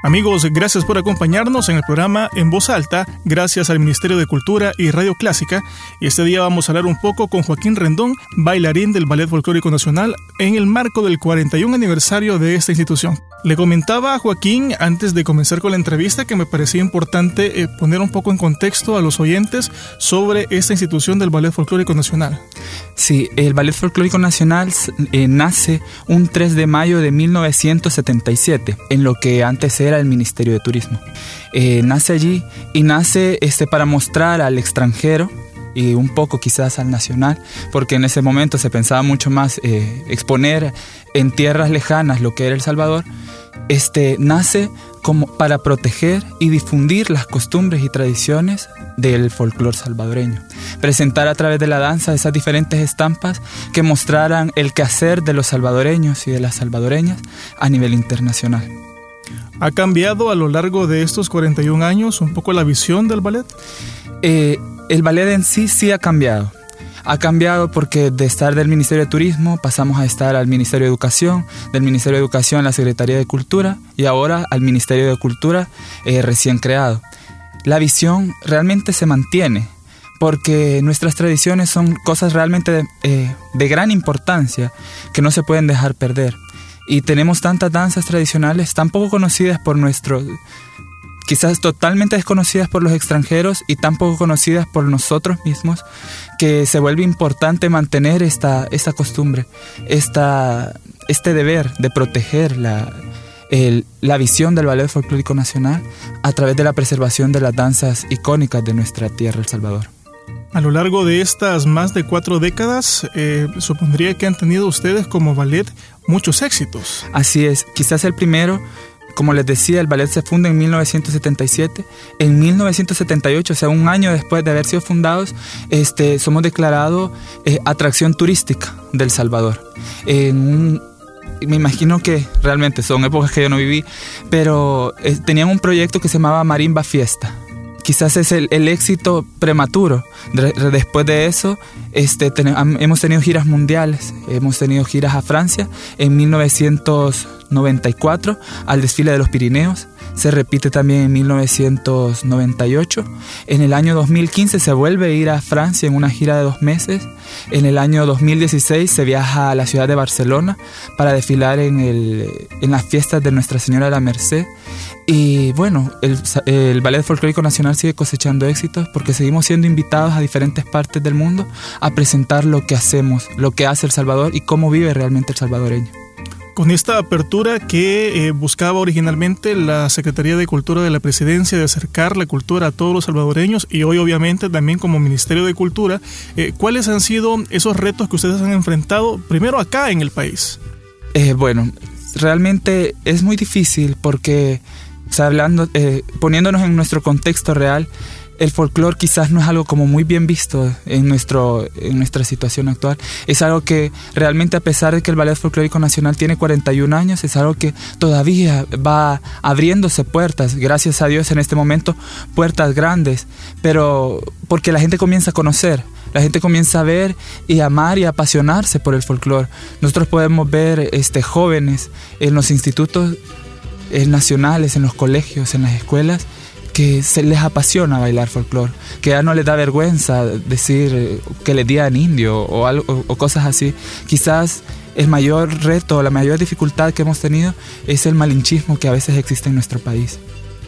Amigos, gracias por acompañarnos en el programa En Voz Alta, gracias al Ministerio de Cultura y Radio Clásica. Este día vamos a hablar un poco con Joaquín Rendón, bailarín del Ballet Folclórico Nacional, en el marco del 41 aniversario de esta institución. Le comentaba a Joaquín antes de comenzar con la entrevista que me parecía importante eh, poner un poco en contexto a los oyentes sobre esta institución del Ballet Folclórico Nacional. Sí, el Ballet Folclórico Nacional eh, nace un 3 de mayo de 1977, en lo que antes era el Ministerio de Turismo. Eh, nace allí y nace este, para mostrar al extranjero y un poco quizás al nacional, porque en ese momento se pensaba mucho más exponer en tierras lejanas lo que era El Salvador, este nace como para proteger y difundir las costumbres y tradiciones del folclore salvadoreño. Presentar a través de la danza esas diferentes estampas que mostraran el quehacer de los salvadoreños y de las salvadoreñas a nivel internacional. ¿Ha cambiado a lo largo de estos 41 años un poco la visión del ballet? Eh, el ballet en sí sí ha cambiado ha cambiado porque de estar del Ministerio de Turismo pasamos a estar al Ministerio de Educación, del Ministerio de Educación a la Secretaría de Cultura y ahora al Ministerio de Cultura eh, recién creado. La visión realmente se mantiene porque nuestras tradiciones son cosas realmente de, eh, de gran importancia que no se pueden dejar perder. Y tenemos tantas danzas tradicionales tan poco conocidas por nuestros quizás totalmente desconocidas por los extranjeros y tan poco conocidas por nosotros mismos, que se vuelve importante mantener esta, esta costumbre, esta, este deber de proteger la, la visión del ballet folclórico nacional a través de la preservación de las danzas icónicas de nuestra tierra, El Salvador. A lo largo de estas más de cuatro décadas, eh, supondría que han tenido ustedes como ballet muchos éxitos. Así es, quizás el primero como les decía, el ballet se funda en 1977. En 1978, o sea, un año después de haber sido fundados, este, somos declarados eh, atracción turística del Salvador. me imagino que realmente son épocas que yo no viví, pero eh, tenían un proyecto que se llamaba Marimba Fiesta quizás es el, éxito prematuro. después de eso, este, hemos tenido giras mundiales, hemos tenido giras a Francia en 1994 al desfile de los Pirineos, se repite también en 1998. En el año 2015 se vuelve a ir a Francia en una gira de dos meses. En el año 2016 se viaja a la ciudad de Barcelona para desfilar en, en las fiestas de Nuestra Señora de la Merced. Y bueno, el, el, Ballet Folclórico Nacional sigue cosechando éxitos porque seguimos siendo invitados a diferentes partes del mundo a presentar lo que hacemos, lo que hace El Salvador y cómo vive realmente el salvadoreño. Con esta apertura que eh, buscaba originalmente la Secretaría de Cultura de la Presidencia de acercar la cultura a todos los salvadoreños y hoy obviamente también como Ministerio de Cultura, eh, ¿cuáles han sido esos retos que ustedes han enfrentado primero acá en el país? Eh, bueno, realmente es muy difícil porque hablando, eh, poniéndonos en nuestro contexto real, el folclore quizás no es algo como muy bien visto en, nuestro, en nuestra situación actual. Es algo que realmente a pesar de que el Ballet Folclórico Nacional tiene 41 años, es algo que todavía va abriéndose puertas, gracias a Dios en este momento, puertas grandes, pero porque la gente comienza a conocer, la gente comienza a ver y amar y apasionarse por el folclore. Nosotros podemos ver este, jóvenes en los institutos nacionales, en los colegios, en las escuelas, que se les apasiona bailar folclore, que ya no les da vergüenza decir eh, que les digan indio o, algo, o cosas así. Quizás el mayor reto, la mayor dificultad que hemos tenido es el malinchismo que a veces existe en nuestro país.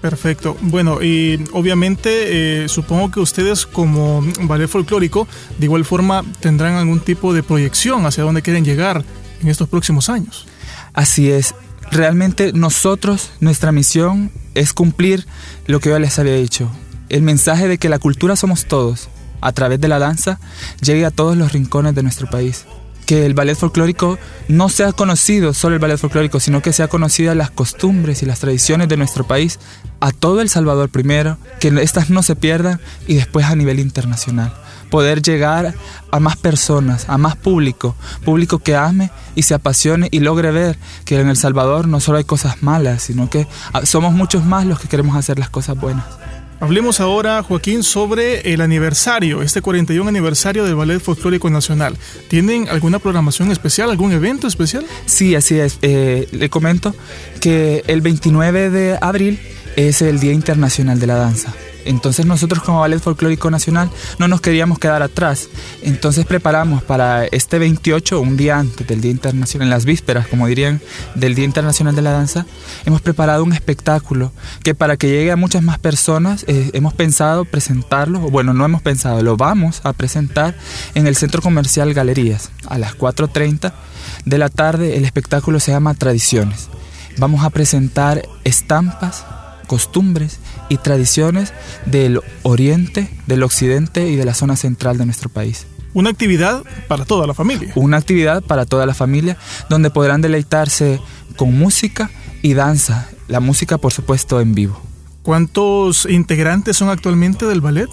Perfecto. Bueno, y obviamente eh, supongo que ustedes como ballet folclórico de igual forma tendrán algún tipo de proyección hacia dónde quieren llegar en estos próximos años. Así es. Realmente nosotros, nuestra misión es cumplir lo que yo les había dicho. El mensaje de que la cultura somos todos, a través de la danza, llegue a todos los rincones de nuestro país que el ballet folclórico no sea conocido solo el ballet folclórico, sino que sea conocida las costumbres y las tradiciones de nuestro país a todo El Salvador primero, que estas no se pierdan y después a nivel internacional. Poder llegar a más personas, a más público, público que ame y se apasione y logre ver que en El Salvador no solo hay cosas malas, sino que somos muchos más los que queremos hacer las cosas buenas. Hablemos ahora, Joaquín, sobre el aniversario, este 41 aniversario del Ballet Folclórico Nacional. ¿Tienen alguna programación especial, algún evento especial? Sí, así es. Eh, le comento que el 29 de abril es el Día Internacional de la Danza. Entonces nosotros como Ballet Folclórico Nacional no nos queríamos quedar atrás. Entonces preparamos para este 28, un día antes del Día Internacional, en las vísperas, como dirían, del Día Internacional de la Danza, hemos preparado un espectáculo que para que llegue a muchas más personas eh, hemos pensado presentarlo, bueno, no hemos pensado, lo vamos a presentar en el Centro Comercial Galerías a las 4.30 de la tarde. El espectáculo se llama Tradiciones. Vamos a presentar estampas, costumbres y tradiciones del oriente, del occidente y de la zona central de nuestro país. Una actividad para toda la familia. Una actividad para toda la familia donde podrán deleitarse con música y danza. La música, por supuesto, en vivo. ¿Cuántos integrantes son actualmente del ballet?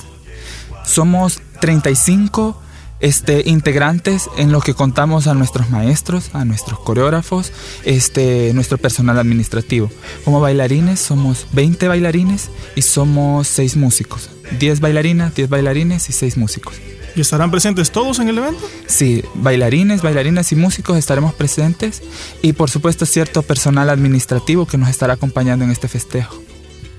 Somos 35 este, integrantes en los que contamos a nuestros maestros, a nuestros coreógrafos, este, nuestro personal administrativo. Como bailarines somos 20 bailarines y somos 6 músicos. 10 bailarinas, 10 bailarines y 6 músicos. ¿Y estarán presentes todos en el evento? Sí, bailarines, bailarinas y músicos estaremos presentes y por supuesto cierto personal administrativo que nos estará acompañando en este festejo.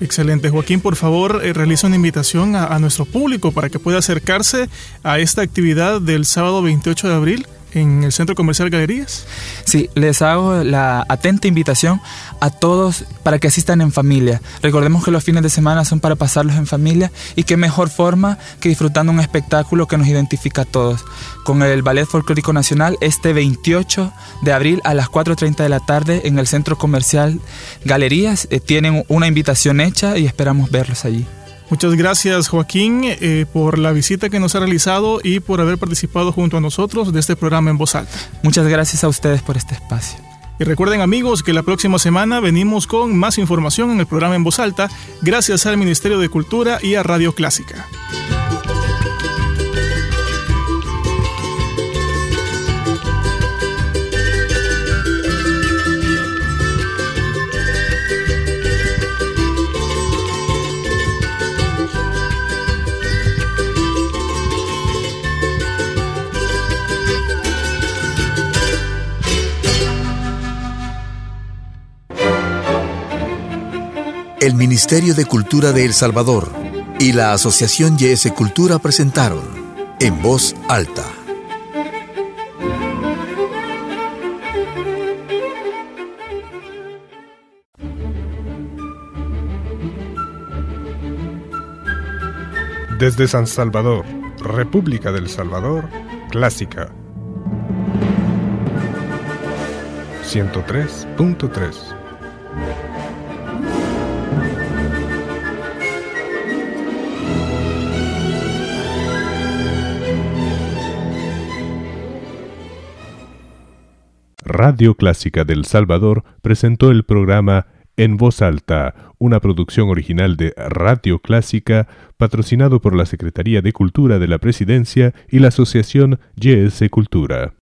Excelente. Joaquín, por favor, eh, realiza una invitación a, nuestro público para que pueda acercarse a esta actividad del sábado 28 de abril en el Centro Comercial Galerías? Sí, les hago la atenta invitación a todos para que asistan en familia. Recordemos que los fines de semana son para pasarlos en familia y qué mejor forma que disfrutando un espectáculo que nos identifica a todos. Con el Ballet Folclórico Nacional este 28 de abril a las 4.30 de la tarde en el Centro Comercial Galerías. Eh, tienen una invitación hecha y esperamos verlos allí. Muchas gracias Joaquín eh, por la visita que nos ha realizado y por haber participado junto a nosotros de este programa en voz alta. Muchas gracias a ustedes por este espacio. Y recuerden amigos que la próxima semana venimos con más información en el programa en voz alta gracias al Ministerio de Cultura y a Radio Clásica. El Ministerio de Cultura de El Salvador y la Asociación YS Cultura presentaron En Voz Alta. Desde San Salvador, República del Salvador, Clásica 103.3 Radio Clásica del Salvador presentó el programa En Voz Alta, una producción original de Radio Clásica, patrocinado por la Secretaría de Cultura de la Presidencia y la Asociación YS Cultura.